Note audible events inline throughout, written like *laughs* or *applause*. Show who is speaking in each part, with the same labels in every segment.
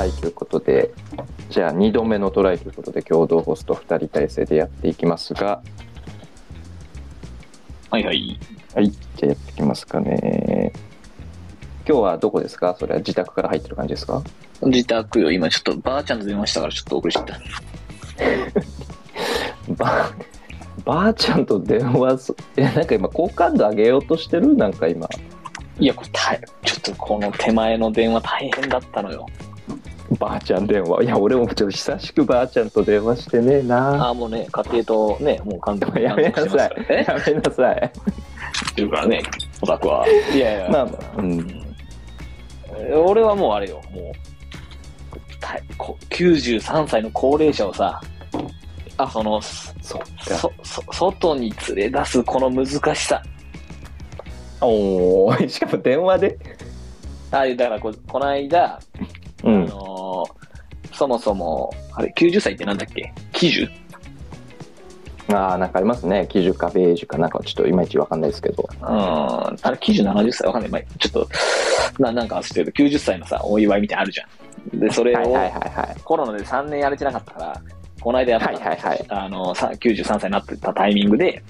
Speaker 1: はい、ということで、じゃあ2度目のトライということで、共同ホスト2人体制でやっていきますが、
Speaker 2: はいはい。
Speaker 1: はい、じゃあやっていきますかね。今日はどこですか？それは自宅から入ってる感じですか？
Speaker 2: 自宅よ、今ちょっとばあちゃんと電話したからちょっと遅れちゃった。*laughs*
Speaker 1: ば、ばあちゃんと電話す、え、なんか今好感度上げようとしてる？なんか今。
Speaker 2: いや、これ大ちょっとこの手前の電話大変だったのよ。
Speaker 1: ばあちゃん電話。いや、俺もちょっと久しくばあちゃんと電話してねえな。
Speaker 2: ああ、もうね、家庭とね、もう完全に
Speaker 1: やめなさい。やめなさい。
Speaker 2: っていうからね、オタクは。いやいや、
Speaker 1: まあまあ、うん。
Speaker 2: 俺はもうあれよ、もう、たこ93歳の高齢者をさ、あその、そ、
Speaker 1: そ。
Speaker 2: そ外に連れ出すこの難しさ。
Speaker 1: おおしかも電話で？
Speaker 2: あだからこ、この間、あ
Speaker 1: うん。
Speaker 2: のーそもそも、あれ、90歳ってなんだっけ？喜寿
Speaker 1: ああ、なんかありますね。喜寿かベージュかなんかちょっといまいちわかんないですけど。
Speaker 2: うん。あれ、喜寿70歳？わかんない。まあ、ちょっと、ななんか忘れてるけど、90歳のさ、お祝いみたいなのあるじゃん。で、それを、
Speaker 1: はいはいはいはい。
Speaker 2: コロナで3年やれてなかったから、この間やった、
Speaker 1: はいはいはい
Speaker 2: あの、さ93歳になってたタイミングで、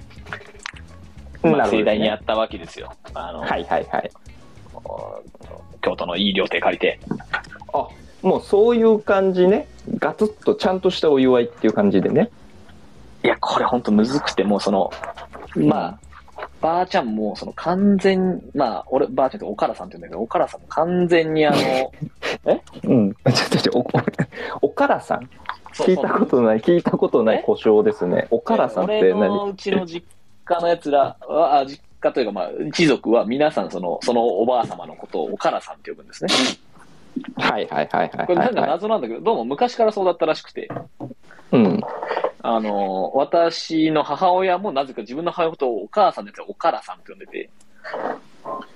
Speaker 2: まあ、盛大にやったわけですよ。あの、
Speaker 1: はいはいはい。
Speaker 2: 京都のいい料亭借りて。
Speaker 1: あもうそういう感じね。ガツッとちゃんとしたお祝いっていう感じでね。
Speaker 2: いや、これほんとむずくて、もうその、まあ、ばあちゃんも、その完全、まあ、俺、ばあちゃんっておからさんって言うんだけど、おからさんも完全にあの、*laughs*
Speaker 1: うん。ちょっとちょっとお、からさん？聞いたことない、聞いたことない
Speaker 2: え
Speaker 1: 故障ですね。おからさんって
Speaker 2: 俺の
Speaker 1: 何
Speaker 2: うちの実家のやつらは、あ実家というか、まあ、一族は皆さんその、そのおばあ様のことをおからさんって呼ぶんですね。
Speaker 1: はいはいはいはい
Speaker 2: これなんか。謎なんだけど、どうも昔からそうだったらしくて、
Speaker 1: うん。
Speaker 2: あの、私の母親もなぜか自分の母親のことをお母さんでおからさんって呼んでて、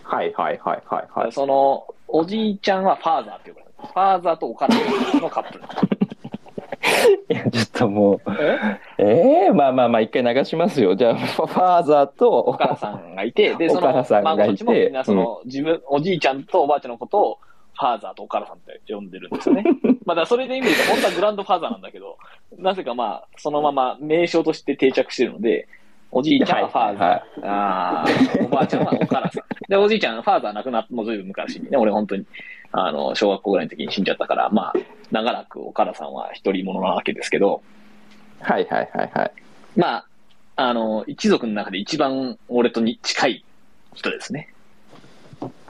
Speaker 1: はいはいはいはいはい。
Speaker 2: その、おじいちゃんはファーザーって呼ばれる。ファーザーとおからさんのカップル。*laughs*
Speaker 1: いや、ちょっともう、
Speaker 2: え？
Speaker 1: ええまあまあまあ、一回流しますよ。じゃあ、ファーザーと、
Speaker 2: おからさんがいて、で、その、
Speaker 1: んがいて
Speaker 2: 孫たちもみんなその、自分、おじいちゃんとおばあちゃんのことを、ファーザーとおからさんって呼んでるんですよね。*laughs* まあ、それで意味で本当はグランドファーザーなんだけど、なぜかまあ、そのまま名称として定着してるので、おじいちゃんはファーザー、
Speaker 1: はい
Speaker 2: あーおばあちゃんはおからさん。で、おじいちゃん、ファーザー亡くなってもうずいぶん昔にね、俺本当に、あの、小学校ぐらいの時に死んじゃったから、まあ、長らくおからさんは一人者なわけですけど、
Speaker 1: はいはいはいはい。
Speaker 2: まあ、あの、一族の中で一番俺とに近い人ですね。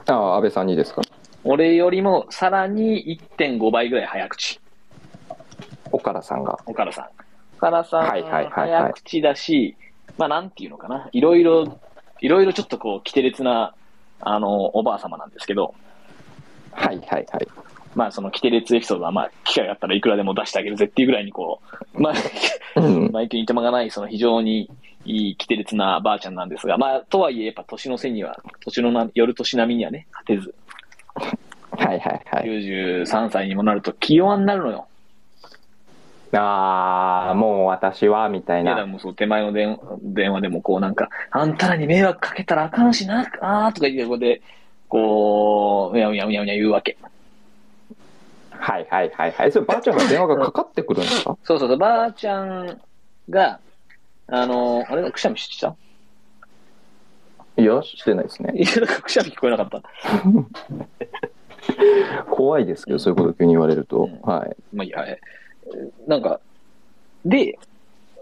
Speaker 1: ああ、安倍さんにですか？
Speaker 2: 俺よりもさらに1.5倍ぐらい早口。
Speaker 1: おからさんが。
Speaker 2: 岡田さん。岡田さん、
Speaker 1: はいはいはいはい
Speaker 2: 早口だし、まあなんていうのかな。いろいろ、いろいろちょっとこう、奇烈な、あの、おばあ様なんですけど、
Speaker 1: はいはいはい。
Speaker 2: まあその奇烈エピソードはまあ機会があったらいくらでも出してあげるぜっていうぐらいにこう、まあ、
Speaker 1: うん。
Speaker 2: マイクにいてまがない、その非常にいい、奇烈なばあちゃんなんですが、まあ、とはいえ、やっぱ年の瀬には、年のな、夜年並みにはね、勝てず、
Speaker 1: はいはいはい。
Speaker 2: 93歳にもなると気弱になるのよ。
Speaker 1: ああ、もう私は、みたいな。
Speaker 2: もうそう手前の電電話でもこうなんか、あんたらに迷惑かけたらあかんしな、あーとか言って、ここで、こう、うやうやうやうや言うわけ。
Speaker 1: はいはいはいはい。それ、ばあちゃんが電話がかかってくるんですか？*laughs*
Speaker 2: そうそうそう、ばあちゃんが、あの、あれ、くしゃみした？
Speaker 1: いや、してないですね。
Speaker 2: いや、くしゃみ聞こえなかった。*laughs*
Speaker 1: 怖いですけど、そういうこと急に言われると。
Speaker 2: うん
Speaker 1: はい。
Speaker 2: まあいいや、えーなんか、で、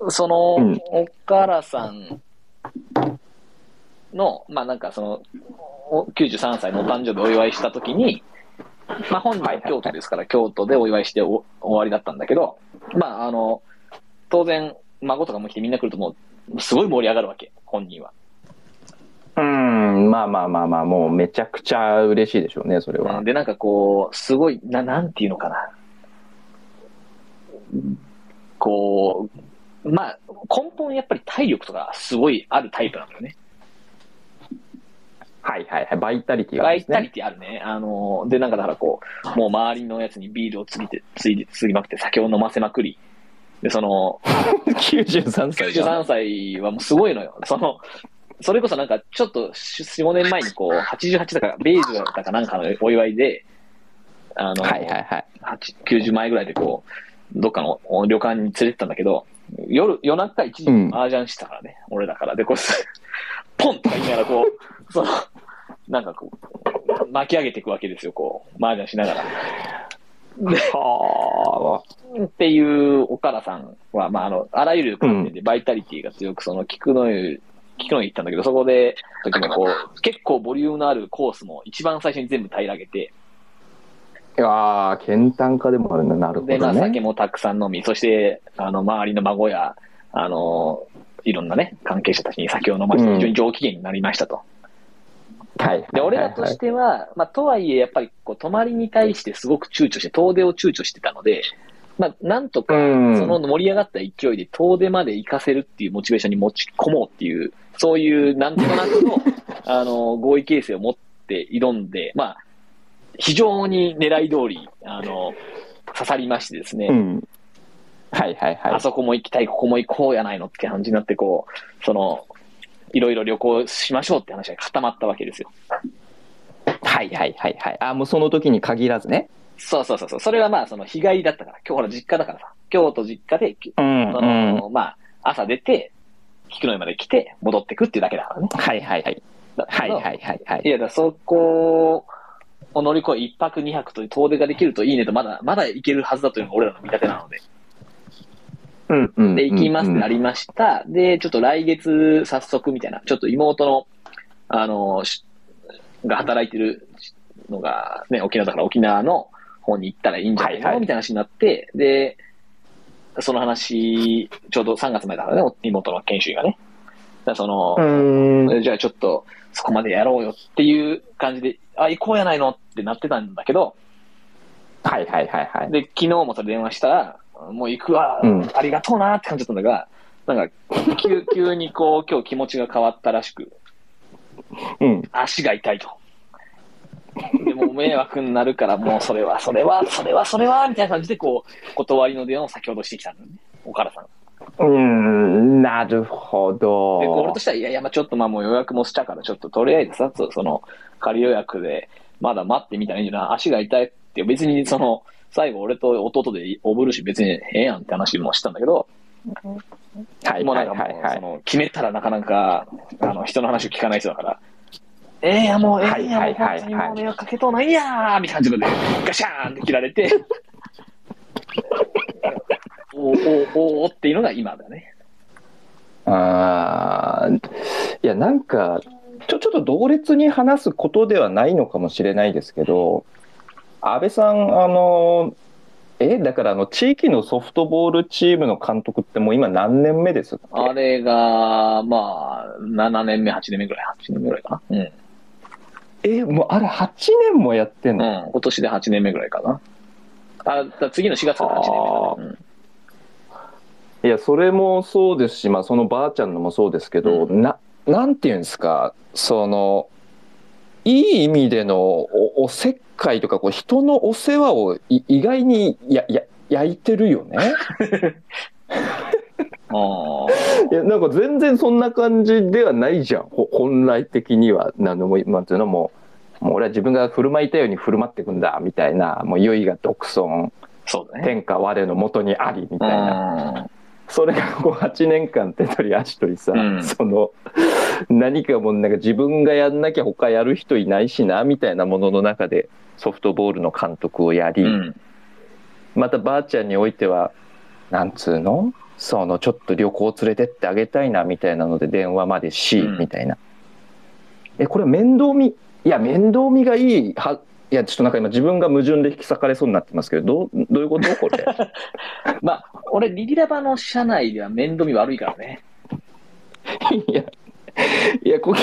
Speaker 2: その、
Speaker 1: うん
Speaker 2: おからさんの、まあなんかその、お93歳のお誕生日お祝いしたときに、まあ本人は京都ですから、京都でお祝いしてお終わりだったんだけど、まああの、当然、孫とかも来てみんな来るともう、すごい盛り上がるわけ、本人は。
Speaker 1: うーん、まあまあまあまあ、もうめちゃくちゃ嬉しいでしょうね、それは。
Speaker 2: で、なんかこう、すごい、な、なんていうのかな。こう、まあ、根本やっぱり体力とかすごいあるタイプなんだよね。
Speaker 1: はいはいはい。バイタリティがあるんですね。
Speaker 2: バイタリティあるね。あの、で、なんかだからこう、もう周りのやつにビールをつぎて、ついで、つぎまくって酒を飲ませまくり。で、その、*laughs*
Speaker 1: 93歳じゃん。
Speaker 2: 93歳はもうすごいのよ。その、それこそなんかちょっと4、5年前にこう、88だから、ベージュだかなんかのお祝いで、あの、
Speaker 1: はいはいはい。
Speaker 2: 8 90枚ぐらいでこう、どっかの旅館に連れてったんだけど、夜、夜中1時に麻雀してたからね、俺だから。で、こう、*laughs* ポンとか言いながらこう、その、なんかこう、巻き上げていくわけですよ、こう、麻雀しながら。
Speaker 1: は
Speaker 2: っていう岡田さんは、まあ、あの、あらゆる観点でバイタリティが強く、その、菊の湯、菊の湯行ったんだけど、そこで、時もこう、結構ボリュームのあるコースも一番最初に全部平らげて、
Speaker 1: あ。いやー、健単化でもあるんだ。なるほ
Speaker 2: で、まあ、
Speaker 1: どね。
Speaker 2: 酒もたくさん飲み、そして、あの、周りの孫や、あの、いろんなね、関係者たちに酒を飲ませて、
Speaker 1: うん
Speaker 2: 非常に上機嫌になりましたと。
Speaker 1: はい。
Speaker 2: で、俺らとしては、まあ、とはいえ、やっぱり、こう、泊まりに対してすごく躊躇して、遠出を躊躇してたので、まあ、なんとか、
Speaker 1: うん
Speaker 2: その盛り上がった勢いで遠出まで行かせるっていうモチベーションに持ち込もうっていう、そういうなんとなくの、*laughs* あの、合意形成を持って挑んで、まあ、非常に狙い通り、あの、刺さりましてですね、
Speaker 1: うん。はいはいはい
Speaker 2: あ。そこも行きたい、ここも行こうやないのって感じになって、こう、その、いろいろ旅行しましょうって話が固まったわけですよ。
Speaker 1: はいはいはいはい。あ、もうその時に限らずね。
Speaker 2: そうそうそうそう。それはまあ、その日帰りだったから、今日ほら実家だからさ、京都実家で、
Speaker 1: うん
Speaker 2: その、まあ、朝出て、菊の湯まで来て、戻ってくっていうだけだからね。
Speaker 1: はいはいはい。
Speaker 2: だ
Speaker 1: はいはいはいはい
Speaker 2: い。や、だそこを乗り越え、一泊二泊と遠出ができるといいねと、まだ、まだ行けるはずだというのが俺らの見立てなので。
Speaker 1: うんうん。
Speaker 2: で、行きますってな
Speaker 1: り。
Speaker 2: りました。で、ちょっと来月早速みたいな、ちょっと妹の、あの、しが働いてるのが、ね、沖縄だから沖縄の方に行ったらいいんじゃないの、
Speaker 1: はいはい
Speaker 2: みたいな話になって、で、その話、ちょうど3月前だからね、妹の研修医がね。だその、
Speaker 1: うん。
Speaker 2: じゃあちょっとそこまでやろうよっていう感じで、あ、行こうやないの？ってなってたんだけど、
Speaker 1: はいはいはいはい。
Speaker 2: で、昨日もそれ電話したら、もう行くわ、
Speaker 1: うん
Speaker 2: ありがとうなって感じだったんだが、なんか、急 *laughs* 急にこう、今日気持ちが変わったらしく、
Speaker 1: うん。
Speaker 2: 足が痛いと。でも迷惑になるから、もうそれは、それは、それは、それは、みたいな感じで、こう、断りの電話を先ほどしてきたんだよね。岡田さん。
Speaker 1: うん、なるほど。
Speaker 2: で、俺としては、いやいや、まあちょっとまあもう予約もしたから、ちょっととりあえずさ、そその、仮予約で、まだ待ってみたらいいんじゃない？足が痛いって、別にその、最後俺と弟でおぶるし、別にええやんって話もしたんだけど、
Speaker 1: はい
Speaker 2: もう
Speaker 1: は
Speaker 2: ないんかもう。その、決めたらなかなか、あの、人の話を聞かない人だから、ええや、もう、ええや、もう、本当にもう迷惑かけとうないやーみたいな感じで、*laughs* ガシャーンって切られて、おーおーおーっていうのが今だね。
Speaker 1: あーいや、なんか、ちょ、ちょっと同列に話すことではないのかもしれないですけど、安倍さん、あの、え、だからあの、地域のソフトボールチームの監督ってもう今何年目です
Speaker 2: あれが、まあ、7年目、8年目ぐらい、8年目ぐらいかな。うん。
Speaker 1: え、もうあれ8年もやってんの、
Speaker 2: うん、今年で8年目ぐらいかな。あ、だ次の4月から8年目だね。
Speaker 1: いや、それもそうですし、まあ、そのばあちゃんのもそうですけど、
Speaker 2: う
Speaker 1: な、なんていうんですか、その、いい意味でのおおせっかいとか、こう人のお世話をい意外にや、や、焼いてるよね。*laughs*
Speaker 2: あ
Speaker 1: いや、なんか全然そんな感じではないじゃん。ほ本来的には。なんでも、なんていうのも、もう俺は自分が振る舞いたいように振る舞っていくんだ、みたいな、もう良いが独尊、
Speaker 2: ね。
Speaker 1: 天下我の元にあり、みたいな。
Speaker 2: うん
Speaker 1: それがこう8年間手取り足取りさ、
Speaker 2: うん。
Speaker 1: その何かもうなんか自分がやんなきゃ他やる人いないしなみたいなものの中でソフトボールの監督をやり、
Speaker 2: うん。
Speaker 1: またばあちゃんにおいてはなんつうの？そのちょっと旅行連れてってあげたいなみたいなので電話までし、
Speaker 2: うん。
Speaker 1: みたいな。えこれ面倒見いや面倒見がいいはいやちょっとなんか今自分が矛盾で引き裂かれそうになってますけどどうどういうこと？これ *laughs*
Speaker 2: まあ、俺、リリラバの社内では面倒見悪いからね。
Speaker 1: いや、いや、こ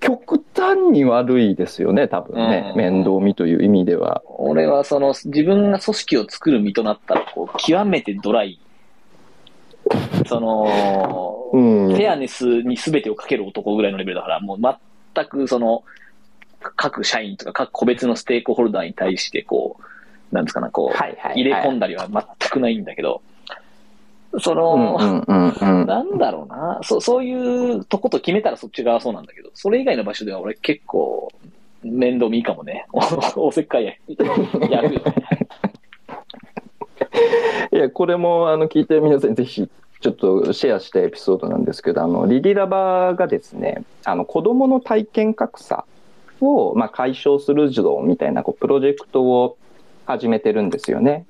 Speaker 1: 極端に悪いですよね、多分ね。
Speaker 2: うん
Speaker 1: 面倒見という意味では。
Speaker 2: 俺はその、自分が組織を作る身となったら、こう、極めてドライ。その、
Speaker 1: うん。
Speaker 2: フェアネスに全てをかける男ぐらいのレベルだから、もう全くその、各社員とか各個別のステークホルダーに対して、こう、なんですかな、こう、
Speaker 1: はいはいはい
Speaker 2: 入れ込んだりは全くないんだけど、そ
Speaker 1: うん
Speaker 2: の、
Speaker 1: うんうんうん。
Speaker 2: なんだろうな、そそういうとこと決めたらそっち側はそうなんだけど、それ以外の場所では俺結構、面倒見いいかもね。*laughs* おせっかいややるよね。*laughs*
Speaker 1: いや、これもあの聞いてる皆さんぜひちょっとシェアしたエピソードなんですけど、あのリリラバがですね、あの子供の体験格差をまあ解消する児童みたいなこうプロジェクトを始めてるんですよね。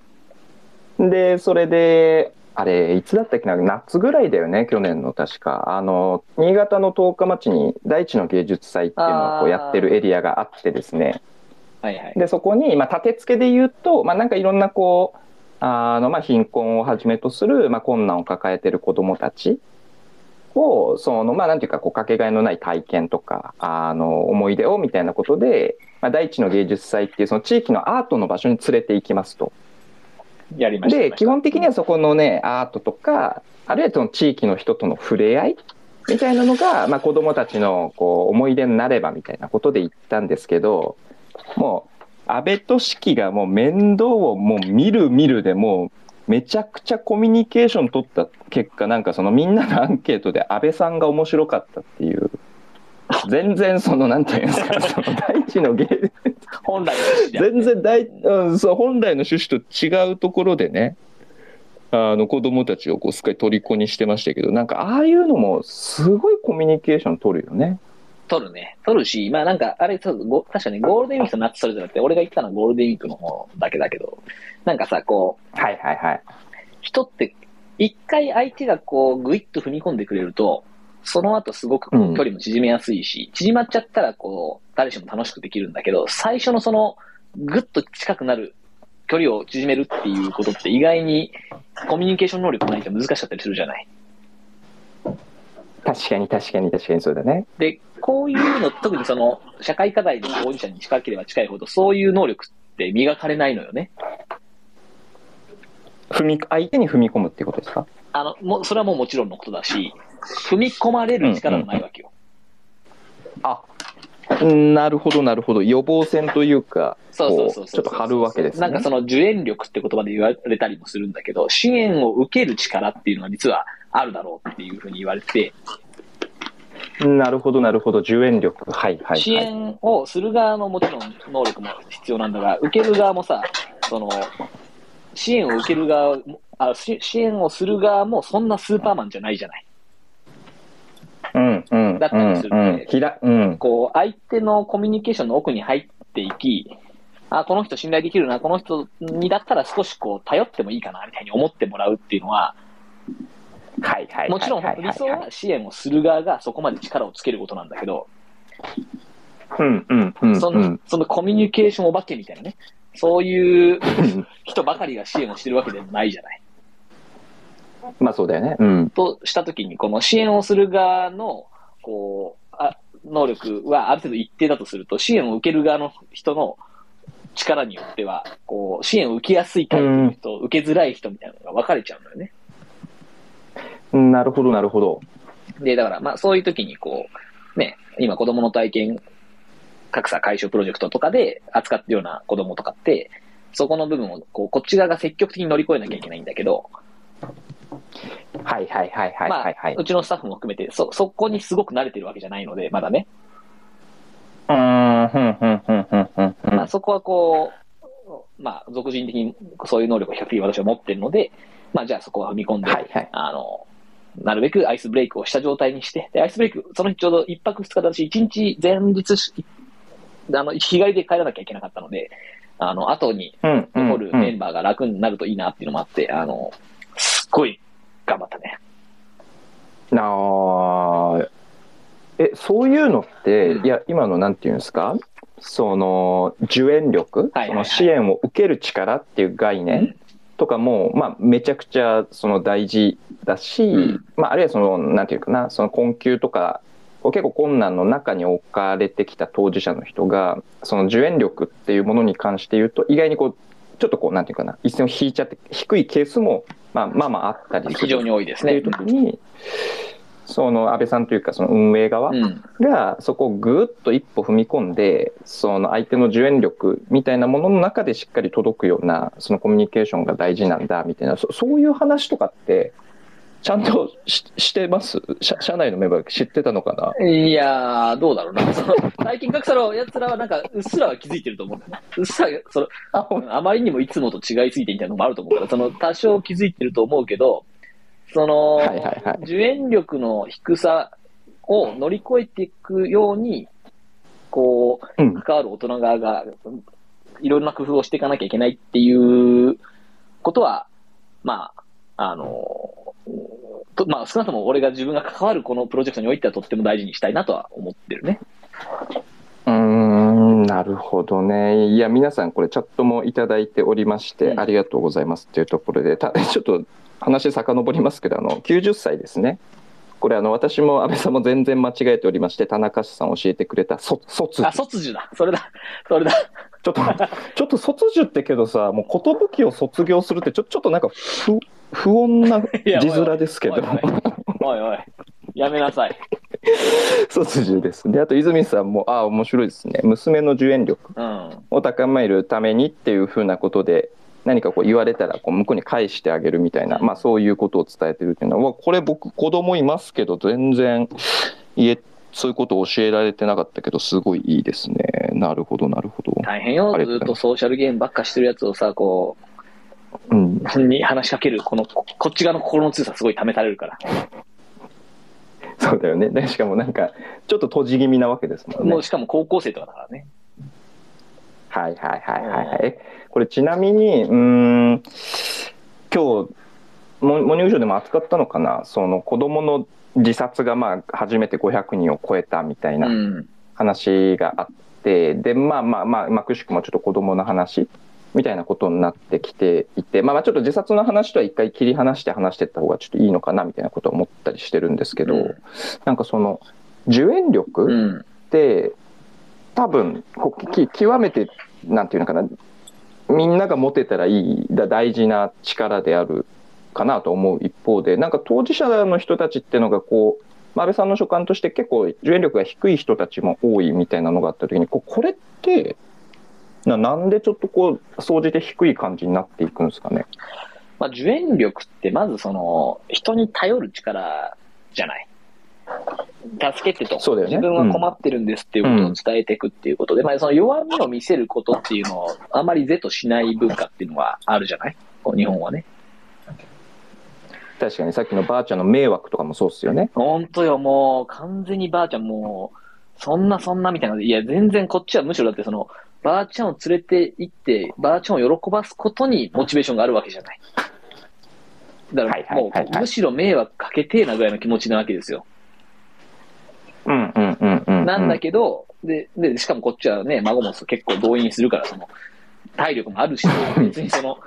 Speaker 1: で、それで、あれ、いつだったっけな、夏ぐらいだよね、去年の確か。あの、新潟の十日町に大地の芸術祭っていうのをこうやってるエリアがあってですね。
Speaker 2: はいはい。
Speaker 1: で、そこに、まあ、立て付けで言うと、まあ、なんかいろんなこう、あの、まあ、貧困をはじめとする、まあ、困難を抱えてる子供たちを、その、まあ、なんていうか、こう、かけがえのない体験とか、あの、思い出をみたいなことで、まあ、大地の芸術祭っていう、その地域のアートの場所に連れて行きますと。
Speaker 2: やりました。
Speaker 1: で、基本的にはそこのね、アートとか、あるいはその地域の人との触れ合いみたいなのが、まあ、子供たちのこう思い出になればみたいなことで言ったんですけど、もう、安倍俊樹がもう面倒をもう見る見るでもう、めちゃくちゃコミュニケーション取った結果、なんかそのみんなのアンケートで安倍さんが面白かったっていう、全然その、なんていうんですか、その大地の芸、
Speaker 2: 本来の趣旨で
Speaker 1: 全然大、うん、そう本来の趣旨と違うところでねあの子供たちをこうすっかり虜にしてましたけどなんかああいうのもすごいコミュニケーション取るよね。
Speaker 2: 取るね。取るし、まあなんか、あれ、そうご確かにゴールデンウィークと夏それぞれって、俺が言ったのはゴールデンウィークの方だけだけど、なんかさ、こう、
Speaker 1: はいはいはい。
Speaker 2: 人って、一回相手がこう、ぐいっと踏み込んでくれると、その後すごくこ
Speaker 1: うん
Speaker 2: う距離も縮めやすいし、縮まっちゃったらこう、誰しも楽しくできるんだけど、最初のその、ぐっと近くなる距離を縮めるっていうことって意外にコミュニケーション能力ないと難しかったりするじゃない。
Speaker 1: 確かに確かに確かにそうだね。
Speaker 2: で、こういうの、特にその、社会課題の当事者に近ければ近いほど、そういう能力って磨かれないのよね。
Speaker 1: 踏み相手に踏み込むっていうことですか？
Speaker 2: あの、もう、それはもうもちろんのことだし、踏み込まれる力もないわけよ。
Speaker 1: あなるほどなるほど。予防線というか
Speaker 2: そうそうそう
Speaker 1: ちょっと張るわけですね。
Speaker 2: なんかその受援力って言葉で言われたりもするんだけど、支援を受ける力っていうのは実はあるだろうっていうふうに言われて、
Speaker 1: なるほどなるほど。受援力。はいはい、はい、
Speaker 2: 支援をする側のもちろん能力も必要なんだが、受ける側もさ、その、支援を受ける側も、あし支援をする側もそんなスーパーマンじゃないじゃない。
Speaker 1: うんうん
Speaker 2: だったりする
Speaker 1: うん
Speaker 2: んで。
Speaker 1: うんうん。
Speaker 2: こう、相手のコミュニケーションの奥に入っていき、あ、この人信頼できるな、この人にだったら少しこう、頼ってもいいかな、みたいに思ってもらうっていうのは、
Speaker 1: はいはい
Speaker 2: もちろん理想は支援をする側がそこまで力をつけることなんだけど、
Speaker 1: うんうんうん。
Speaker 2: その、そのコミュニケーションお化けみたいなね、そういう人ばかりが支援をしてるわけでもないじゃない。
Speaker 1: まあそうだよねうん
Speaker 2: としたときに、この支援をする側の、こう、あ能力はある程度一定だとすると、支援を受ける側の人の力によっては、こう、支援を受けやすいタイプの人、受けづらい人みたいなのが分かれちゃうんだよね。
Speaker 1: なるほどなるほど
Speaker 2: で、だから、まあ、そういう時に、こう、ね、今、子供の体験格差解消プロジェクトとかで扱ってるような子供とかって、そこの部分を、こう、こっち側が積極的に乗り越えなきゃいけないんだけど、
Speaker 1: はいはいはいはい
Speaker 2: まあ
Speaker 1: はい。はい、
Speaker 2: うちのスタッフも含めて、そ、そこにすごく慣れてるわけじゃないので、まだね。
Speaker 1: うーんふんふんふんふんふん。
Speaker 2: まあ、そこはこう、まあ、俗人的にそういう能力を比較的私は持ってるので、まあ、じゃあそこは踏み込んで、
Speaker 1: はいはい。
Speaker 2: あの、なるべくアイスブレイクをした状態にして、で、アイスブレイク、その日ちょうど一泊二日だし、一日前日し、あの、日帰りで帰らなきゃいけなかったので、あの、後に残るメンバーが楽になるといいなっていうのもあって、あの、すっごい頑張ったね。
Speaker 1: なあえそういうのって、
Speaker 2: うん。
Speaker 1: いや今のなんていうんですか？その受援力、その支援を受ける力っていう概念？とかも、まあ、めちゃくちゃその大事だし、
Speaker 2: うん。
Speaker 1: まあ、あるいはそのなんていうかな？その困窮とか結構困難の中に置かれてきた当事者の人がその受援力っていうものに関して言うと意外にこうちょっとこうなんていうかな一線を引いちゃって低いケースも、まあ、まあまああったりする
Speaker 2: 非常に多いですね。
Speaker 1: っていう時に、その安倍さんというかその運営側
Speaker 2: うん。
Speaker 1: がそこをぐっと一歩踏み込んでその相手の受援力みたいなものの中でしっかり届くようなそのコミュニケーションが大事なんだみたいなそそういう話とかってちゃんとししてます？社社内のメンバー知ってたのかな？い
Speaker 2: やー、どうだろうな。*laughs* その、最近格差の奴らはなんか、うっすらは気づいてると思う。んだよね。うっすら、その、
Speaker 1: あ
Speaker 2: あまりにもいつもと違いすぎてみたいなのもあると思うから、その、多少気づいてると思うけど、その、
Speaker 1: はいはいはい。
Speaker 2: 受援力の低さを乗り越えていくように、こう、
Speaker 1: うん。
Speaker 2: 関わる大人側が、いろんな工夫をしていかなきゃいけないっていうことは、まあ、あの、とまあ、少なくとも俺が自分が関わるこのプロジェクトにおいてはとっても大事にしたいなとは思ってるね。
Speaker 1: うーんなるほどね。いや、皆さん、これ、チャットもいただいておりまして、
Speaker 2: うん
Speaker 1: ありがとうございますっていうところで、た *laughs* ちょっと話遡りますけど、あの90歳ですね。これ、あの私も安倍さんも全然間違えておりまして、田中さん教えてくれた、そ卒
Speaker 2: あ、卒樹だ。それだ。それだ。
Speaker 1: ちょっと、*laughs* ちょっと卒樹ってけどさ、もう寿を卒業するって、ちょちょっとなんか不不穏な *laughs*
Speaker 2: や
Speaker 1: 字面ですけど
Speaker 2: おい、おい。やめなさい。*laughs*
Speaker 1: 卒樹です。で、あと泉さんも、ああ、面白いですね。娘の受援力
Speaker 2: うん。
Speaker 1: を高めるためにっていうふうなことで、何かこう言われたらこう向こうに返してあげるみたいな、まあそういうことを伝えてるっていうのは、これ僕子供いますけど、全然家、そういうことを教えられてなかったけど、すごいいいですね。なるほど、なるほど。
Speaker 2: 大変よずっとソーシャルゲームばっかしてるやつをさ、こ
Speaker 1: うん。
Speaker 2: う、に話しかける、この、ここっち側の心の強さすごい試されるから。
Speaker 1: そうだよね。でしかもなんか、ちょっと閉じ気味なわけですもんね
Speaker 2: もう。しかも高校生とかだからね。
Speaker 1: はいはいはいはいはい。えこれちなみに、うーん、今日、モニングショーでも扱ったのかな、その子供の自殺がまあ初めて500人を超えたみたいうなん話があって、で、まあまあまあ、まあ、くしくもちょっと子供の話みたいなことになってきていて、まあまあちょっと自殺の話とは一回切り離して話していった方がちょっといいのかなみたいなことを思ったりしてるんですけど、
Speaker 2: うん
Speaker 1: なんかその、受援力、
Speaker 2: うん。
Speaker 1: って多分こき極めてなんていうのかなみんなが持てたらいいだ大事な力であるかなと思う一方でなんか当事者の人たちっていうのがこうまあ安倍さんの所感として結構受援力が低い人たちも多いみたいなのがあった時にこれってななんでちょっとこう総じて低い感じになっていくんですかね？
Speaker 2: まあ、受援力ってまずその、人に頼る力じゃない。助けてと。
Speaker 1: そうだよね
Speaker 2: 自分は困ってるんですっていうことを伝えていくっていうことで、まあその弱みを見せることっていうのをあまり是としない文化っていうのはあるじゃない？こう日本はね。
Speaker 1: 確かにさっきのばあちゃんの迷惑とかもそうっすよね。
Speaker 2: 本当よ、もう完全にばあちゃんもう、そんなそんなみたいな。いや、全然こっちはむしろだってその、ばあちゃんを連れて行って、ばあちゃんを喜ばすことにモチベーションがあるわけじゃない。だからも
Speaker 1: う
Speaker 2: むしろ迷惑かけてえなぐらいの気持ちなわけですよ。
Speaker 1: うんうんうんうん、うん。
Speaker 2: なんだけど、で、で、しかもこっちはね、孫も結構動員するから、その、体力もあるし、*laughs* 別にその、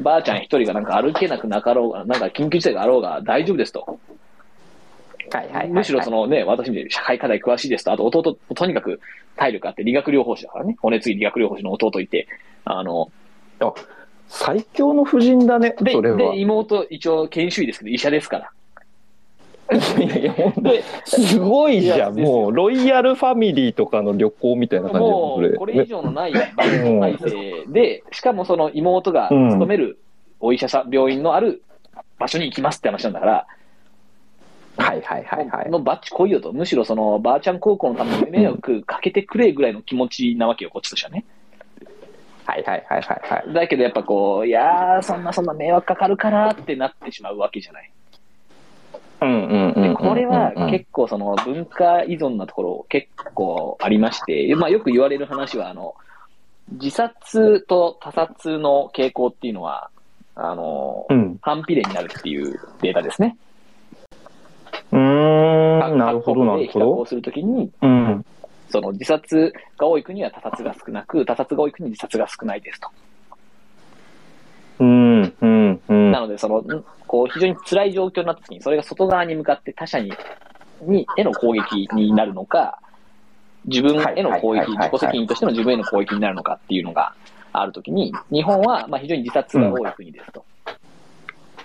Speaker 2: ばあちゃん一人がなんか歩けなくなかろうが、なんか緊急事態があろうが大丈夫ですと。
Speaker 1: はいはいはいはい。
Speaker 2: むしろそのね、私みたいに社会課題詳しいですと、あと弟、とにかく体力あって理学療法士だからね、骨継ぎ理学療法士の弟いて、あの、
Speaker 1: あ最強の夫人だね、
Speaker 2: で、
Speaker 1: それは。
Speaker 2: で、妹一応研修医ですけど、医者ですから。
Speaker 1: いやいや、本当
Speaker 2: で、
Speaker 1: すごいじゃん。もう、ロイヤルファミリーとかの旅行みたいな感じ
Speaker 2: もう、これ以上のないバンド体制で、しかもその妹が勤めるお医者さん、病院のある場所に行きますって話なんだから、
Speaker 1: はいはいはいはい。
Speaker 2: のバッチ来いよと。むしろその、ばあちゃん高校のために迷惑かけてくれぐらいの気持ちなわけよ、こっちとしてはね。
Speaker 1: はいはいはいはいはい。
Speaker 2: だけどやっぱこう、いやー、そんなそんな迷惑かかるからってなってしまうわけじゃない。
Speaker 1: うんうんうんうん
Speaker 2: これは結構その文化依存なところ結構ありまして、まあよく言われる話は、あの、自殺と他殺の傾向っていうのは、あの、
Speaker 1: うん。
Speaker 2: 反比例になるっていうデータですね。
Speaker 1: うーん、なるほどなるほど。
Speaker 2: するときに、
Speaker 1: うん。
Speaker 2: その自殺が多い国は他殺が少なく、他殺が多い国は自殺が少ないですと。
Speaker 1: うん、うん、うん。
Speaker 2: なので、その、んこう、非常に辛い状況になった時に、それが外側に向かって他者に、に、への攻撃になるのか、自分への攻撃、自己責任としての自分への攻撃になるのかっていうのがあるときに、日本は、まあ、非常に自殺が多い国ですと。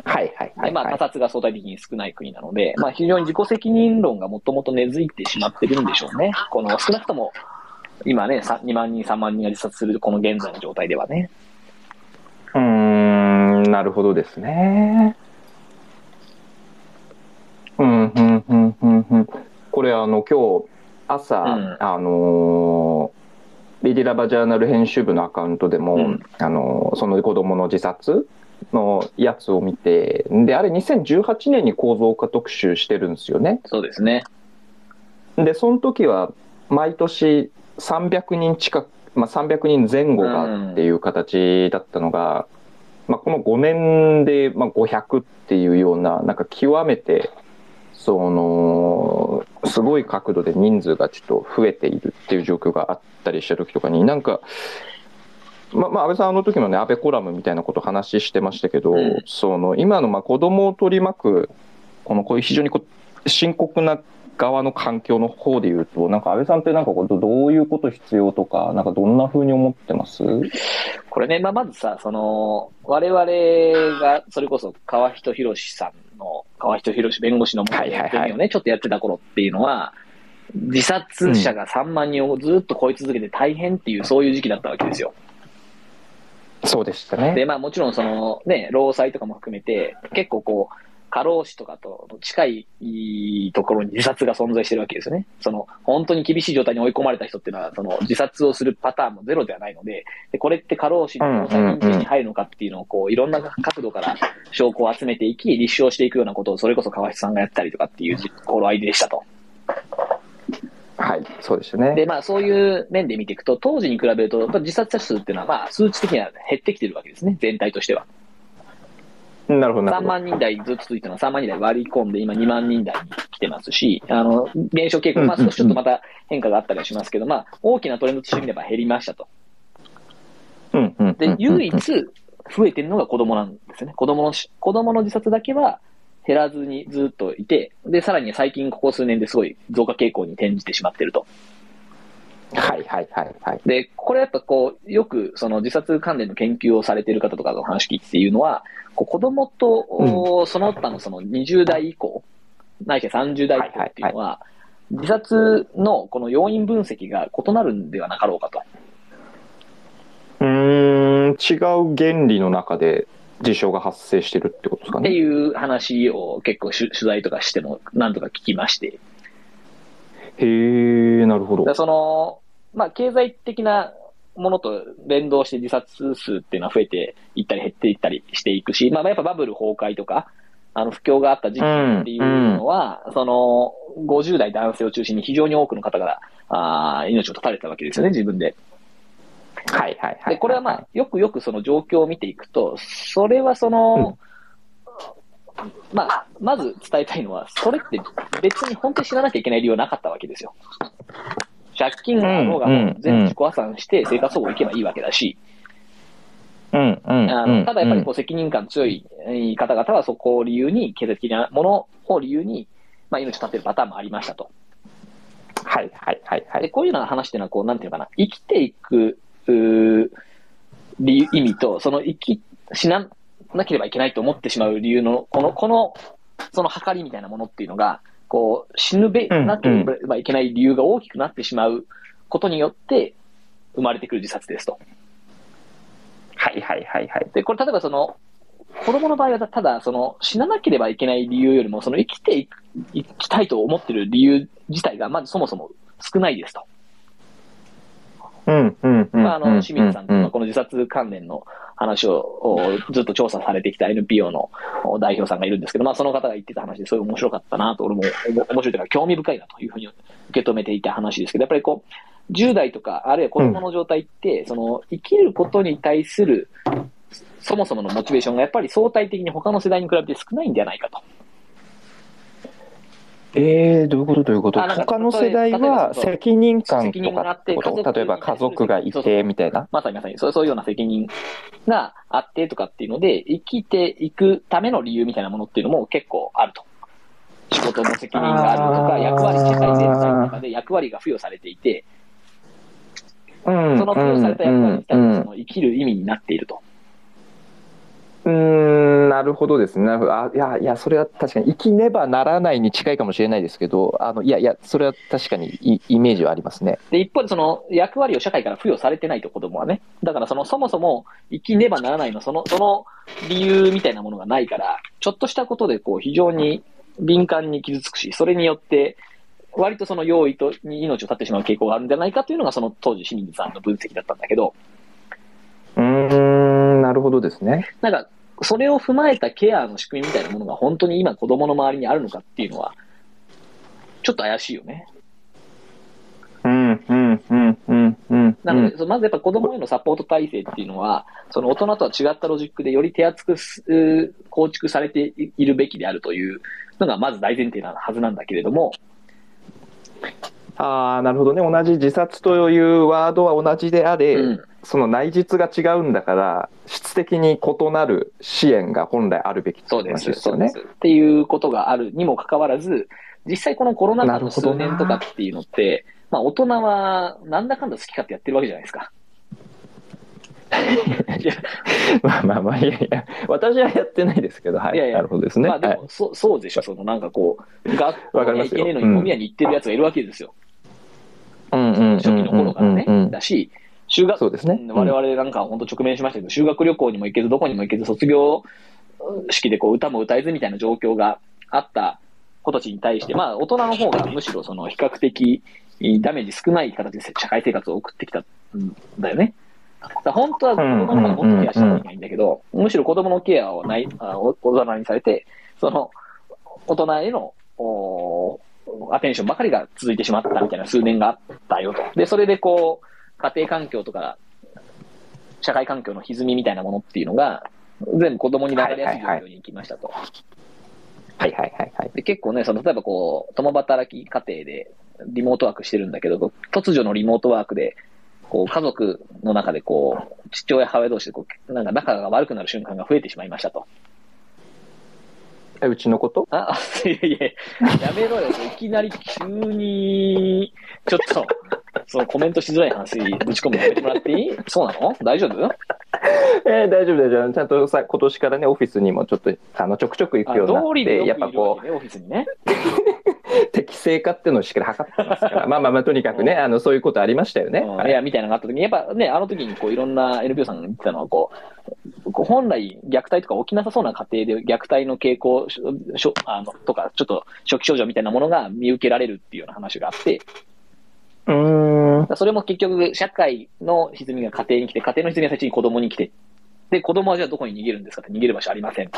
Speaker 1: はいはいは
Speaker 2: で、まあ、他。殺が相対的に少ない国なので、まあ、非常に自己責任論がもともと根付いてしまってるんでしょうね。この、少なくとも、今ね、さ2万人、3万人が自殺するこの現在の状態ではね。
Speaker 1: うーん、なるほどですね。うん、うん、うん、うん、うん。これ、あの、今日、朝、
Speaker 2: うん
Speaker 1: あのーリディラバジャーナル編集部のアカウントでも、
Speaker 2: うん
Speaker 1: あのーその子供の自殺のやつを見て、で、あれ2018年に構造化特集してるんですよね。
Speaker 2: そうですね。
Speaker 1: で、その時は、毎年300人近く、まあ、300人前後がっていう形だったのが、まあ、この5年で、まあ、500っていうような、なんか極めて、その、すごい角度で人数がちょっと増えているっていう状況があったりした時とかに、なんか、ままあ、安倍さんあの時もね、安倍コラムみたいなこと話してましたけど、
Speaker 2: うん。
Speaker 1: その、今のまあ子供を取り巻く、このこういう非常にこう深刻な側の環境の方で言うと、なんか安倍さんってなんかこうどどういうこと必要とか、なんかどんな風に思ってます？
Speaker 2: これね、まあ、まずさ、その、我々が、それこそ川人博さんの、川人博弁護士のもとでやってみようね、ちょっとやってた頃っていうのは、自殺者が3万人をずっと超え続けて大変っていう、そういう時期だったわけですよ。
Speaker 1: そうでしたね。
Speaker 2: で、まあもちろんそのね、労災とかも含めて、結構こう、過労死とかと近いところに自殺が存在してるわけですよね。その、本当に厳しい状態に追い込まれた人っていうのは、その自殺をするパターンもゼロではないので、でこれって過労死の労災認定に入るのかっていうのを、こう、いろんな角度から証拠を集めていき、立証していくようなことを、それこそ川内さんがやったりとかっていう頃合いでしたと。
Speaker 1: はい、そうでしたね。
Speaker 2: で、まあそういう面で見ていくと、当時に比べると、自殺者数っていうのは、まあ数値的には減ってきてるわけですね、全体としては。
Speaker 1: なるほど、なる
Speaker 2: 3
Speaker 1: ほど。
Speaker 2: 万人台ずっと続いてるのは3万人台割り込んで、今2万人台に来てますし、あの、減少傾向、まあ少しちょっとまた変化があったりはしますけど、まあ大きなトレンドとして見れば減りましたと。
Speaker 1: うんうんうん
Speaker 2: で、唯一増えてるのが子供なんですよね。子供のし、子供の自殺だけは減らずにずっといて、で、さらに最近ここ数年ですごい増加傾向に転じてしまってると。
Speaker 1: はいはいはいはい。
Speaker 2: で、これやっぱこう、よくその自殺関連の研究をされている方とかの話聞いていうのは、こう子供と、おその他のその20代以降、ないしは30代以降っていうのは、自殺のこの要因分析が異なるんではなかろうかと。
Speaker 1: うーん、違う原理の中で事象が発生してるってことですか
Speaker 2: って
Speaker 1: ね。
Speaker 2: いう話を結構し取材とかしても何とか聞きまして。
Speaker 1: へえ、なるほど。
Speaker 2: その、まあ、経済的なものと連動して自殺数っていうのは増えていったり減っていったりしていくし、まあ、やっぱバブル崩壊とか、あの、不況があった時期っていうのは、その、50代男性を中心に非常に多くの方が、あー命を絶たれたわけですよね、自分で。
Speaker 1: はいはいはい。
Speaker 2: で、これはまあ、よくよくその状況を見ていくと、それはその、まあ、まず伝えたいのは、それって別に本当に知らなきゃいけない理由はなかったわけですよ。借金があろうが全部自己破産して生活保護行けばいいわけだし、
Speaker 1: うんうん
Speaker 2: あ
Speaker 1: うん
Speaker 2: のただやっぱりこう責任感強い方々はそこを理由に、経済的なものを理由に、まあ、命を絶ってるパターンもありましたと。
Speaker 1: はいはいはいは
Speaker 2: で、
Speaker 1: い。
Speaker 2: こういうような話っていうのは、こう、なんていうのかな、生きていく、理由、意味と、その生き、死ななければいけないと思ってしまう理由の、この、この、その計りみたいなものっていうのが、こう、死ぬべ
Speaker 1: うん
Speaker 2: なければいけない理由が大きくなってしまうことによって、生まれてくる自殺ですと。
Speaker 1: はいはいはいはい。
Speaker 2: で、これ例えばその、子供の場合はただ、その、死ななければいけない理由よりも、その生きていきたいと思ってる理由自体が、まずそもそも少ないですと。
Speaker 1: うんうんうん。
Speaker 2: まあ、あの、清水さんと
Speaker 1: うん
Speaker 2: か、この自殺関連の話をおずっと調査されてきた NPO のお代表さんがいるんですけど、まあ、その方が言ってた話ですごい面白かったなと、俺も面白いというか、興味深いなというふうに受け止めていた話ですけど、やっぱりこう、10代とか、あるいは子供の状態って、その、生きることに対する、そもそものモチベーションがやっぱり相対的に他の世代に比べて少ないんではないかと。
Speaker 1: えー、どういうこと？どういうこと？他の世代は責任感とかっ
Speaker 2: てて
Speaker 1: こと？例えば家族がいてみたいな？
Speaker 2: まさにまさに、そうそういうような責任があってとかっていうので、生きていくための理由みたいなものっていうのも結構あると。仕事の責任があるとか、役割、社会全体の中で役割が付与されていて、
Speaker 1: うん
Speaker 2: その付与された役割自体
Speaker 1: うん
Speaker 2: がその生きる意味になっていると。
Speaker 1: うーん、なるほどですね。あ、いや、いや、それは確かに生きねばならないに近いかもしれないですけど、あの、いやいや、それは確かにイイメージはありますね。
Speaker 2: で、一方でその役割を社会から付与されてないと子供はね。だからそのそもそも生きねばならないの、その、その理由みたいなものがないから、ちょっとしたことでこう非常に敏感に傷つくし、それによって、割とその用意とに命を絶ってしまう傾向があるんじゃないかというのが、その当時清水さんの分析だったんだけど、
Speaker 1: うーん、なるほどですね。
Speaker 2: なんか、それを踏まえたケアの仕組みみたいなものが本当に今子供の周りにあるのかっていうのは、ちょっと怪しいよね。
Speaker 1: うん、うん、うん、うん、うん。
Speaker 2: なので、まずやっぱ子供へのサポート体制っていうのは、その大人とは違ったロジックでより手厚く構築されているべきであるというのがまず大前提なはずなんだけれども、
Speaker 1: ああ、なるほどね。同じ自殺というワードは同じであれ、
Speaker 2: うん
Speaker 1: その内実が違うんだから、質的に異なる支援が本来あるべき
Speaker 2: そうです、
Speaker 1: よね。
Speaker 2: っていうことがあるにもかかわらず、実際このコロナ禍の数年とかっていうのって、まあ大人はなんだかんだ好き勝手やってるわけじゃないですか。*laughs* いや、
Speaker 1: まあまあまあ、いやいや、私はやってないですけど、はい。
Speaker 2: いやいや
Speaker 1: なるほどですね。
Speaker 2: まあで
Speaker 1: はい
Speaker 2: も、そそうでしょ、そのなんかこう、学校 *laughs*
Speaker 1: わかりますよ
Speaker 2: には行けねえのに
Speaker 1: うん
Speaker 2: 飲み屋に行ってるやつがいるわけですよ。初期の頃からね。だし、修学、
Speaker 1: そうですね
Speaker 2: 我々なんか本当直面しましたけど、修学旅行にも行けず、どこにも行けず、卒業式でこう歌も歌えずみたいな状況があった子たちに対して、まあ大人の方がむしろその比較的ダメージ少ない形で社会生活を送ってきたんだよね。本当は子供の方がもっとケアしなきゃいけないんだけど、むしろ子供のケアをない、大人にされて、その大人へのおアテンションばかりが続いてしまったみたいな数年があったよと。で、それでこう、家庭環境とか、社会環境の歪みみたいなものっていうのが、全部子供に流れやすい状況に行きましたと。
Speaker 1: はいはいはいはい。
Speaker 2: で結構ね、その例えばこう、共働き家庭でリモートワークしてるんだけど、突如のリモートワークで、こう、家族の中でこう、父親、母親同士でこう、なんか仲が悪くなる瞬間が増えてしまいましたと。
Speaker 1: えうちのこと？
Speaker 2: あ、あいやいや、やめろよ。いきなり急に、ちょっと、そのコメントしづらい話ぶち込むのやめてもらっていい？そうなの？大丈夫？
Speaker 1: えー大丈夫大丈夫。ちゃんとさ、今年からね、オフィスにもちょっと、あの、ちょくちょく行
Speaker 2: あ
Speaker 1: くようになって、やっぱこ
Speaker 2: わけね、オフィスにね。
Speaker 1: う、適正化っていうのをしっかり測ってますから、まあまあまあ、とにかくね、あの、そういうことありましたよね。
Speaker 2: うん、
Speaker 1: はいい
Speaker 2: や、みたいなのがあった時に、やっぱね、あの時にこういろんな NPO さんが言ってたのは、こう、こう本来虐待とか起きなさそうな家庭で虐待の傾向ししょあのとか、ちょっと初期症状みたいなものが見受けられるっていうような話があって、
Speaker 1: うーん。
Speaker 2: それも結局社会の歪みが家庭に来て、家庭の歪みが最初に子供に来て、で、子供はじゃあどこに逃げるんですかって逃げる場所ありません。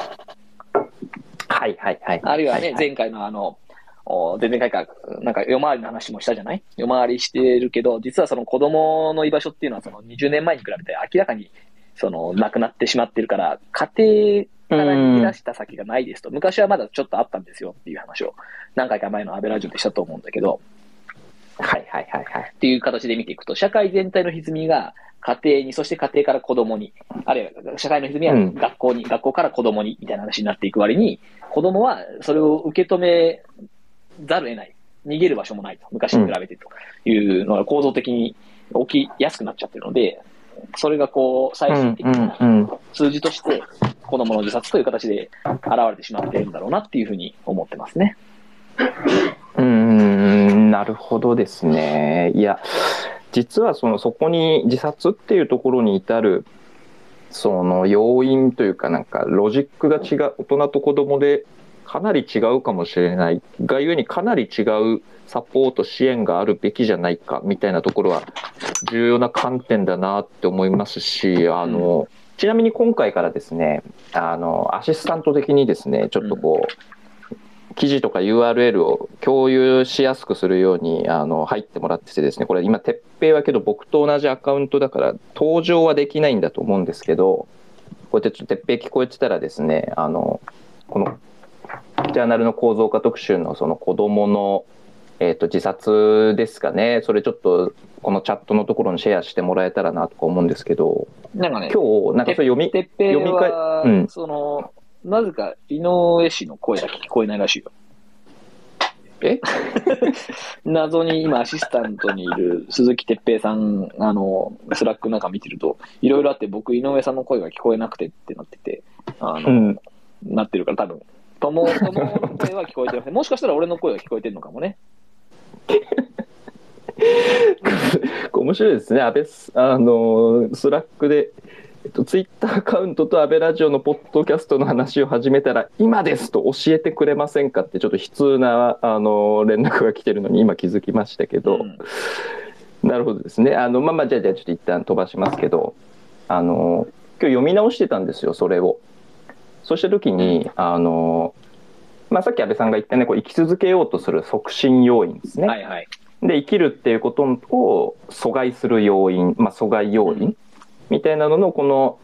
Speaker 1: はいはいはい。
Speaker 2: あるいはね、
Speaker 1: い
Speaker 2: 前回のあの、お前々回か、なんか夜回りの話もしたじゃない？夜回りしてるけど、実はその子供の居場所っていうのはその20年前に比べて明らかにその亡くなってしまってるから、家庭から逃げ出した先がないですと。昔はまだちょっとあったんですよっていう話を何回か前のアベラジオでしたと思うんだけど、
Speaker 1: はいはいはいはい。
Speaker 2: っていう形で見ていくと、社会全体の歪みが家庭に、そして家庭から子供に、あるいは社会の歪みは
Speaker 1: うん
Speaker 2: 学校に、学校から子供に、みたいな話になっていく割に、子供はそれを受け止めざるを得ない。逃げる場所もないと。昔に比べてというのが構造的に起きやすくなっちゃってるので、それがこう、最終的な数字として、子供の自殺という形で現れてしまっているんだろうなっていうふうに思ってますね。
Speaker 1: うーん、なるほどですね。いや、実はそのそこに自殺っていうところに至るその要因というかなんかロジックが違う大人と子供でかなり違うかもしれないがゆえにかなり違うサポート支援があるべきじゃないかみたいなところは重要な観点だなって思いますしあの、ちなみに今回からですねあのアシスタント的にですねちょっとこう、記事とか URL を共有しやすくするようにあの入ってもらっててですねこれ今鉄平はけど僕と同じアカウントだから登場はできないんだと思うんですけどこうやってちょっと鉄平聞こえてたらですねあのこのジャーナルの構造化特集のその子供のえー、と自殺ですかね。それちょっとこのチャットのところにシェアしてもらえたらなとか思うんですけど。
Speaker 2: なんかね、
Speaker 1: 今日なんかそれ読み読み替
Speaker 2: は、
Speaker 1: えうん。
Speaker 2: その、なぜか井上氏の声だけ聞こえないらしいよ。
Speaker 1: え？*laughs*
Speaker 2: 謎に今アシスタントにいる鈴木哲平さん、あの、 Slack なんか見てると、いろいろあって僕井上さんの声が聞こえなくてってなってて、あの、
Speaker 1: うん。
Speaker 2: なってるから多分、とも、ともの声は聞こえてません。もしかしたら俺の声は聞こえてるのかもね。*laughs*
Speaker 1: 面白いですね安倍すあの Slack でえっと、ツイッターアカウントとあべラジオのポッドキャストの話を始めたら、今ですと教えてくれませんかって、ちょっと悲痛な、あの、連絡が来てるのに今気づきましたけど、
Speaker 2: うん
Speaker 1: なるほどですね。あの、まあまあ、じゃあ、じゃあちょっと一旦飛ばしますけど、あの、今日読み直してたんですよ、それを。そうした時に、あの、まあ、さっき安倍さんが言ったね、こう生き続けようとする促進要因ですね。
Speaker 2: はいはい。
Speaker 1: で、生きるっていうことを阻害する要因、まあ、阻害要因みたいなのの、この、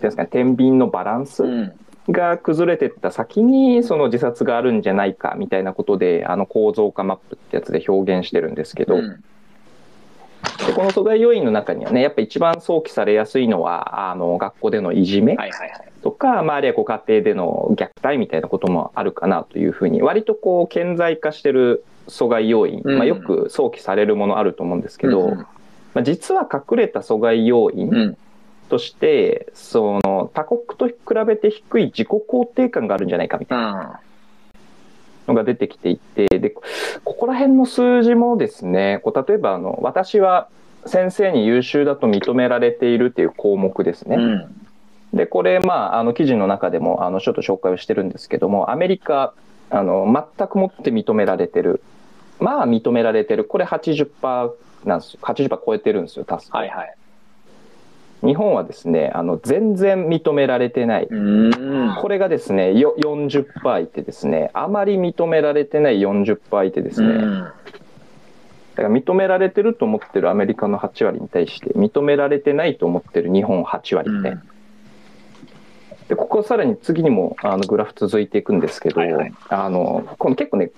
Speaker 1: ですかね、天秤のバランス
Speaker 2: うん。
Speaker 1: が崩れてった先に、その自殺があるんじゃないかみたいなことで、あの構造化マップってやつで表現してるんですけど、
Speaker 2: うん
Speaker 1: でこの阻害要因の中にはね、やっぱ一番想起されやすいのは、あの、学校でのいじめ
Speaker 2: はいはいはい。
Speaker 1: とか、まあ、あるいはご家庭での虐待みたいなこともあるかなというふうに、割とこう、顕在化してる阻害要因、
Speaker 2: うん
Speaker 1: まあ、よく想起されるものあると思うんですけど、
Speaker 2: うん
Speaker 1: まあ、実は隠れた阻害要因
Speaker 2: うん。
Speaker 1: として、その、他国と比べて低い自己肯定感があるんじゃないかみたいな
Speaker 2: うん。
Speaker 1: のが出てきていて、で、ここら辺の数字もですね、こう例えばあの、私は先生に優秀だと認められているっていう項目ですね。
Speaker 2: うん。
Speaker 1: で、これ、まあ、あの、記事の中でも、あの、ちょっと紹介をしてるんですけども、アメリカ、あの、全くもって認められてる。まあ、認められてる。これ80%なんですよ。80%超えてるんですよ、タスク。
Speaker 2: はいはい。
Speaker 1: 日本はですね、あの、全然認められてない。
Speaker 2: うん。
Speaker 1: これがですね、よ40%いてですね、あまり認められてない40%いてですね、
Speaker 2: うん。
Speaker 1: だから認められてると思ってるアメリカの8割に対して、認められてないと思ってる日本8割みたいな。で、ここさらに次にもあのグラフ続いていくんですけど、
Speaker 2: はいはい
Speaker 1: あの、この結構ね、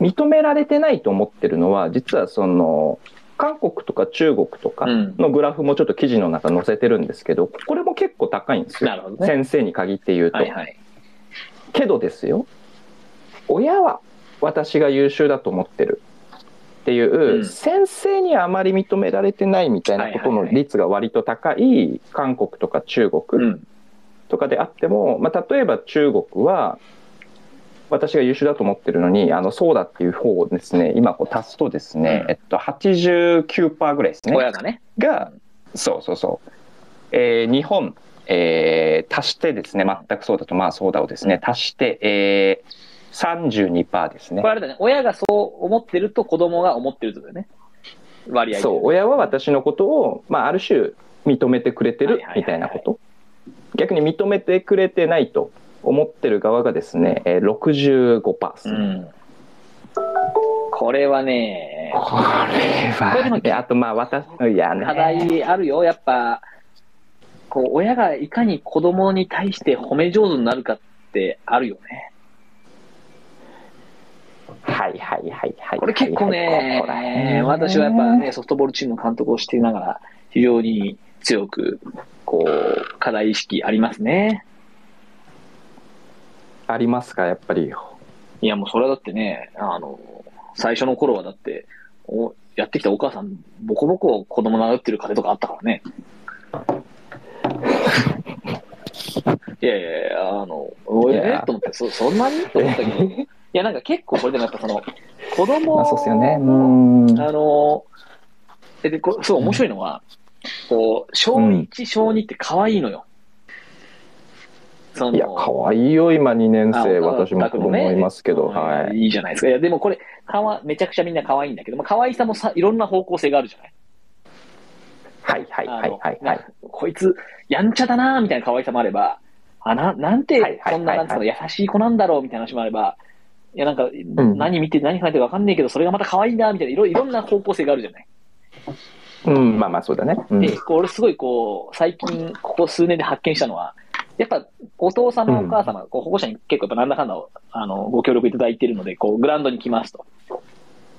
Speaker 1: 認められてないと思ってるのは、実はその、韓国とか中国とか
Speaker 2: うん
Speaker 1: のグラフもちょっと記事の中載せてるんですけど、これも結構高いんですよ。
Speaker 2: ね。
Speaker 1: 先生に限って言うと。
Speaker 2: はいはい。
Speaker 1: けどですよ、親は私が優秀だと思ってるっていう、
Speaker 2: うん
Speaker 1: 先生にはあまり認められてないみたいなことの率が割と高い韓国とか中国
Speaker 2: うん。
Speaker 1: とかであっても、まあ、例えば中国は私が優秀だと思ってるのにあのそうだっていう方をですね今こう足すとですね、
Speaker 2: うん。
Speaker 1: えっと、89%ぐらいですね。
Speaker 2: 親がね。
Speaker 1: がそうそうそう、えー日本、えー足してですね全くそうだとまあそうだをですね足して、えー、32%ですね。
Speaker 2: これあれだね。親がそう思ってると子供が思ってるとだよね。割合で。
Speaker 1: そう。親は私のことを、まあ、ある種認めてくれてるみたいなこと。逆に認めてくれてないと思ってる側がですね、えー、65%、
Speaker 2: うん。これはね、
Speaker 1: これはであとまあ私いやね
Speaker 2: 課題あるよ。やっぱ、こう、親がいかに子供に対して褒め上手になるかってあるよね。
Speaker 1: はいはいはいはい
Speaker 2: これ結構ね
Speaker 1: ここら辺、
Speaker 2: 私はやっぱね、ソフトボールチームの監督をしていながら、非常に強く、こう、課題意識ありますね。
Speaker 1: ありますか？やっぱり。
Speaker 2: いや、もうそれはだってね、あの、最初の頃はだって、おやってきたお母さん、ボコボコ子供殴ってる家庭とかあったからね。*laughs* いやいやいや、あの、おえと思って、そ、そんなに？と思ったけど、いや、なんか結構これでもやっぱその、子供
Speaker 1: まあそうっすよね。うーん。
Speaker 2: あの、で、でこれすごい面白いのは、こう、小
Speaker 1: うん
Speaker 2: 1、小2って可愛いのよ。その
Speaker 1: いや、可愛いよ、今2年生。
Speaker 2: あ
Speaker 1: 私も子供いますけど、
Speaker 2: うん
Speaker 1: はい。
Speaker 2: いいじゃないですか。いや、でもこれ、かわ、めちゃくちゃみんな可愛いんだけど、まあ、可愛さもさ、いろんな方向性があるじゃない？
Speaker 1: はい、はい、はい、はい、
Speaker 2: な
Speaker 1: はい。
Speaker 2: こいつ、やんちゃだなーみたいな可愛さもあれば、あ、な、なんてそんな、
Speaker 1: はい
Speaker 2: なんつうの、優しい子なんだろうみたいな話もあれば、いや、なんか、
Speaker 1: ん
Speaker 2: 何見て何考えてるかわかんないけど、それがまた可愛いなみたいな、いろいろんな方向性があるじゃない？
Speaker 1: うん、まあまあ、そうだね。うん
Speaker 2: で、こう俺すごいこう、最近、ここ数年で発見したのは、やっぱ、お父様、お母様、こう保護者に結構やっぱなんだかんだ、あの、ご協力いただいているので、こう、グラウンドに来ますと。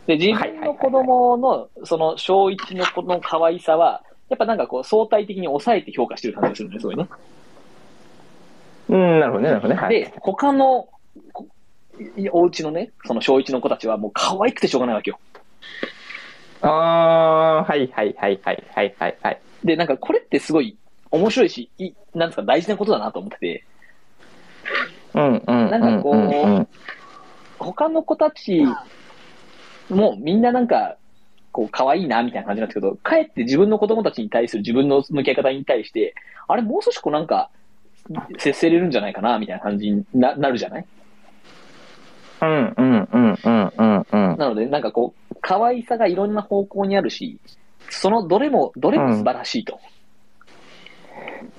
Speaker 2: で、自分の子供の、その、小1の子の可愛さは、やっぱなんかこう、相対的に抑えて評価してる感じがするんですよね。
Speaker 1: うん、なるほどね、なるほどね。はい。
Speaker 2: で、他の、お家のね、その小1の子たちはもう可愛くてしょうがないわけよ。
Speaker 1: あー、はい、はい、はい、はい、はい、はい、はい。
Speaker 2: で、なんかこれってすごい面白いし、いなんですか、大事なことだなと思ってて、
Speaker 1: うん、うん。
Speaker 2: なんかこう
Speaker 1: うんうん
Speaker 2: 他の子たちもみんななんか、こう、可愛いな、みたいな感じなんですけど、かえって自分の子供たちに対する自分の向き合い方に対して、あれ、もう少しこうなんか、接せれるんじゃないかな、みたいな感じにななるじゃない？
Speaker 1: うんうんうんうんうんうん。
Speaker 2: なので、なんかこう、可愛さがいろんな方向にあるし、そのどれも、どれも素晴らしいと。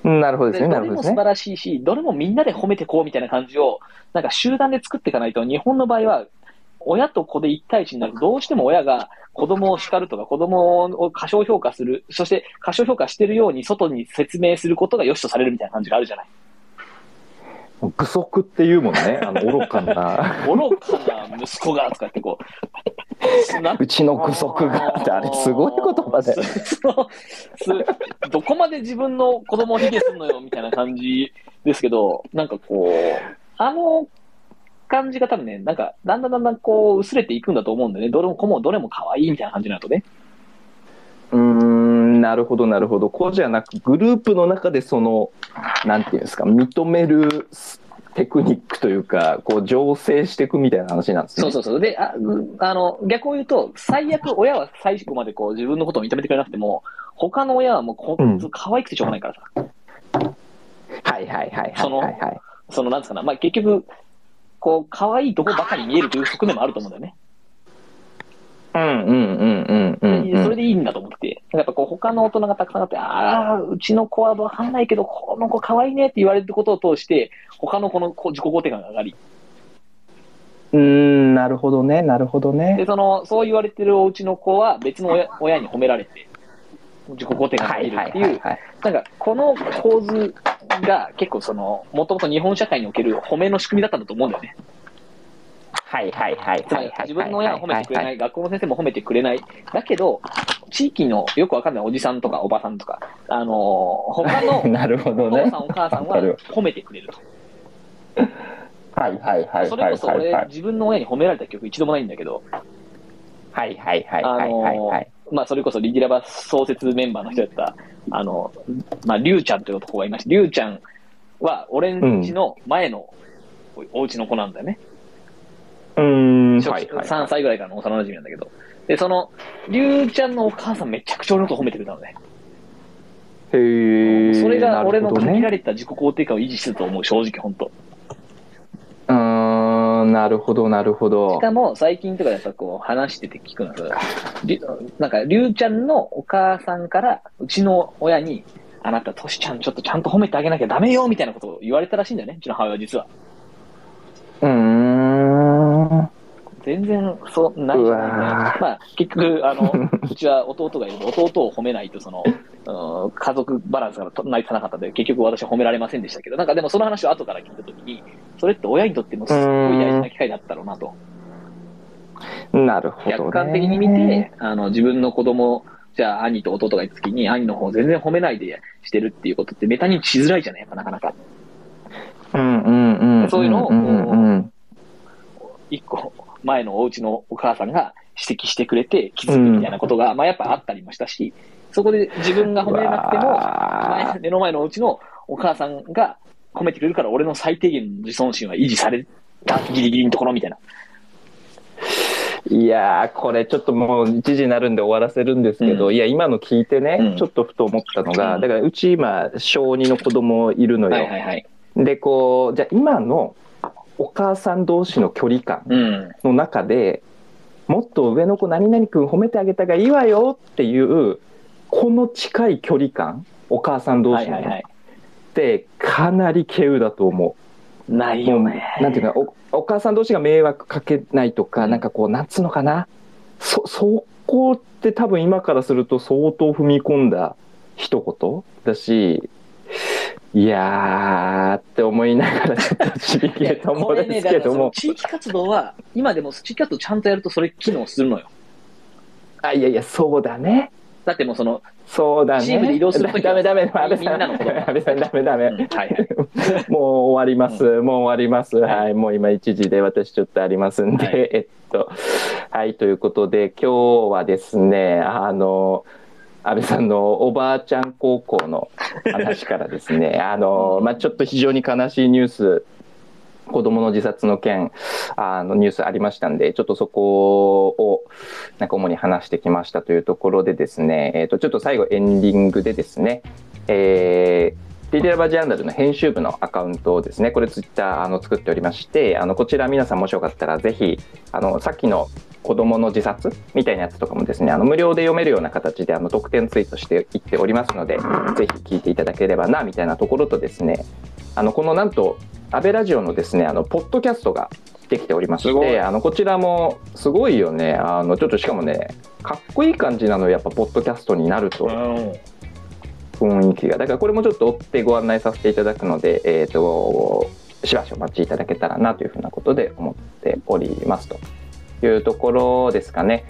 Speaker 1: なるほどですね、
Speaker 2: ど。れも素晴らしいし、どれもみんなで褒めてこうみたいな感じを、なんか集団で作っていかないと、日本の場合は、親と子で一対一になると、どうしても親が子供を叱るとか、子供を過小評価する、そして過小評価してるように外に説明することが良しとされるみたいな感じがあるじゃない。
Speaker 1: 具足っていうもんね、あの愚かな。
Speaker 2: 愚かな息子が、とかってこう、な
Speaker 1: うちの具足がって、あれすごい言葉で。*laughs*
Speaker 2: どこまで自分の子供を卑下すんのよみたいな感じですけど、なんかこう、あの感じが多分ね、なんかだんだんだんだんこう薄れていくんだと思うんでね、どれも子もどれも可愛いみたいな感じになるとね。
Speaker 1: うーん、なるほど、なるほど。こうじゃなく、グループの中でその、なんていうんですか、認めるテクニックというか、こう、醸成していくみたいな話なんですね。
Speaker 2: そうそうそう。で、あうあの逆を言うと、最悪親は最後までこう自分のことを認めてくれなくても、他の親はもうこ
Speaker 1: うん
Speaker 2: 可愛くてしょうがないからさ。
Speaker 1: はいはいはいはい
Speaker 2: その。そのなんですかね、まあ結局、こう可愛いとこばかり見えるという側面もあると思うんだよね。
Speaker 1: うんうんうんうん。
Speaker 2: それでいいんだと思って、やっぱこう他の大人がたくさんあって、ああ、うちの子はわかんないけど、この子可愛いねって言われることを通して、他の子の子自己肯定感が上がり、
Speaker 1: うーん、なるほどね、なるほど
Speaker 2: で、
Speaker 1: ね。
Speaker 2: その、そう言われてるお家の子は別の親親に褒められて、自己肯定感が上げるっていう、
Speaker 1: はいはい。
Speaker 2: なんかこの構図が結構その、もともと日本社会における褒めの仕組みだったんだと思うんだよね。
Speaker 1: はいはいはい。
Speaker 2: 自分の親は褒めてくれない、学校の先生も褒めてくれない。だけど、地域のよくわかんないおじさんとかおばさんとか、あのー他の *laughs* お父さんお母さんは褒めてくれると。
Speaker 1: はいはいはい
Speaker 2: それこそ。俺自分の親に褒められた記憶一度もないんだけど、
Speaker 1: はいはいはい
Speaker 2: あ
Speaker 1: はいはい
Speaker 2: の
Speaker 1: はい。
Speaker 2: まあそれこそリディラバ創設メンバーの人やった、あの、まあリュウちゃんという男がいまして、リュウちゃんは俺ん家の前のお家の子なんだよね。
Speaker 1: うーん。
Speaker 2: 初期
Speaker 1: はいはい
Speaker 2: 3歳ぐらいからの幼馴染なんだけど。で、その、リュウちゃんのお母さんめちゃくちゃ俺のこと褒めてくれたのね。
Speaker 1: へえ。
Speaker 2: それが俺の限られた自己肯定感を維持してたと思う、正直本当。
Speaker 1: うーん、なるほどなるほど
Speaker 2: し。かも最近とかやっぱこう話してて聞くのが、りなんか、りゅうちゃんのお母さんから、うちの親に、あなた、としちゃんちょっとちゃんと褒めてあげなきゃダメよみたいなことを言われたらしいんだよね、うちの母親は実は。
Speaker 1: うーん。
Speaker 2: 全然、そう、ないじゃないまあ、結局、あの、*laughs* うちは弟がいるので、弟を褒めないと、その、うん家族バランスが成り立たなかったので、結局私は褒められませんでしたけど、なんかでもその話を後から聞いたときに、それって親にとってもすっごい大事な機会だったろうなと。
Speaker 1: なるほどね。
Speaker 2: 客観的に見て、あの、自分の子供、じゃあ兄と弟がいたときに、兄の方全然褒めないでしてるっていうことってメタ認知しづらいじゃない？やっぱなかなか。
Speaker 1: うんうんうん。
Speaker 2: そういうのを一個前のお家のお母さんが指摘してくれて気づくみたいなことが、まあやっぱあったりもしたし、そこで自分が褒めれなくても、目の前のお家のお母さんが褒めてくれるから俺の最低限の自尊心は維持されたギリギリのところみたいな。
Speaker 1: ーいやー、これちょっともう1時になるんで終わらせるんですけど、
Speaker 2: うん
Speaker 1: いや、今の聞いてね、
Speaker 2: うん
Speaker 1: ちょっとふと思ったのが、
Speaker 2: うん
Speaker 1: だからうち今、小2の子供いるのよ。
Speaker 2: はいはいはい。
Speaker 1: で、こう、じゃあ今のお母さん同士の距離感
Speaker 2: うん。
Speaker 1: の中で、もっと上の子何々君褒めてあげたがいいわよっていう、この近い距離感、お母さん同士のね、
Speaker 2: はいはいはい。
Speaker 1: ってかなり稀有だと思う。
Speaker 2: ないよね。
Speaker 1: なんていうかお、お母さん同士が迷惑かけないとか、
Speaker 2: うん
Speaker 1: なんかこう、なんつうのかな？そ、そこって多分今からすると相当踏み込んだ一言だし、いやーって思いながらちょっとちびきれと思うんですけど
Speaker 2: これね地域活動は、今でも地域活動ちゃんとやるとそれ機能するのよ。
Speaker 1: あ、いやいや、そうだね。
Speaker 2: だってもうその、
Speaker 1: そうだね。
Speaker 2: チームで移動する時は
Speaker 1: ダメダメ、安倍
Speaker 2: み
Speaker 1: さん。安倍さん、ダメダメ。
Speaker 2: うんはいはい。*laughs*
Speaker 1: もう終わります。もう終わります。
Speaker 2: はい
Speaker 1: はい。もう今1時で私ちょっとありますんで、
Speaker 2: はい
Speaker 1: えっと、はい。ということで、今日はですね、あの、安倍さんのおばあちゃん高校の話からですね、*laughs* あの、まあちょっと非常に悲しいニュース子供の自殺の件、あのニュースありましたんで、ちょっとそこを、なんか主に話してきましたというところでですね、えっ、と、ちょっと最後エンディングでですね、えー、ディテラバジャーナルの編集部のアカウントをですね、これツイッターあの作っておりまして、あのこちら皆さんもしよかったらぜひ、あのさっきの子供の自殺みたいなやつとかもですね、あの無料で読めるような形であの特典ツイートしていっておりますので、ぜひ聞いていただければなみたいなところとですね、あのこのなんと安倍ラジオのですね、あのポッドキャストができておりまして、あのこちらもすごいよね、あのちょっとしかもね、かっこいい感じなのやっぱポッドキャストになると。雰囲気がだからこれもちょっと追ってご案内させていただくので、えーと、しばしお待ちいただけたらなというふうなことで思っておりますというところですかね。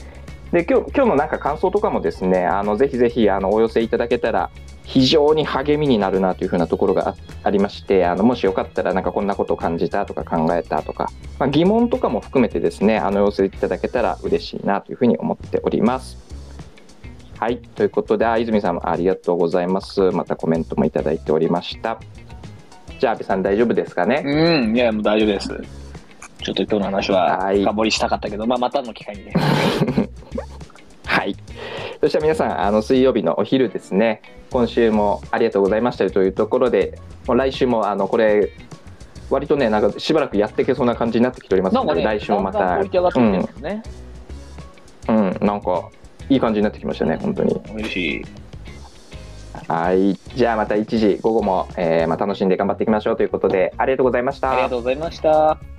Speaker 1: で今日今日のなんか感想とかもですねあのぜひぜひあのお寄せいただけたら非常に励みになるなというふうなところがありましてあのもしよかったらなんかこんなことを感じたとか考えたとか、まあ、疑問とかも含めてですねあの寄せいただけたら嬉しいなというふうに思っております。はい。ということで、あ泉さんありがとうございます。またコメントもいただいておりました。じゃあ、安部さん大丈夫ですかね？
Speaker 2: うん、いや、もう大丈夫です。ちょっと今日の話は深掘りしたかったけど、はい、まあ、またの機会にね。*laughs*
Speaker 1: はい。そしたら皆さん、あの水曜日のお昼ですね、今週もありがとうございましたというところで、もう来週もあのこれ、割とね、なんかしばらくやっていけそうな感じになってきておりますので、ね、来週もまた。
Speaker 2: ね、
Speaker 1: うん、うん、なんかいい感じになってきましたね、本当に。
Speaker 2: 嬉しい。
Speaker 1: はい。じゃあまた1時、午後も、えーまあ、楽しんで頑張っていきましょうということで、ありがとうございました。
Speaker 2: ありがとうございました。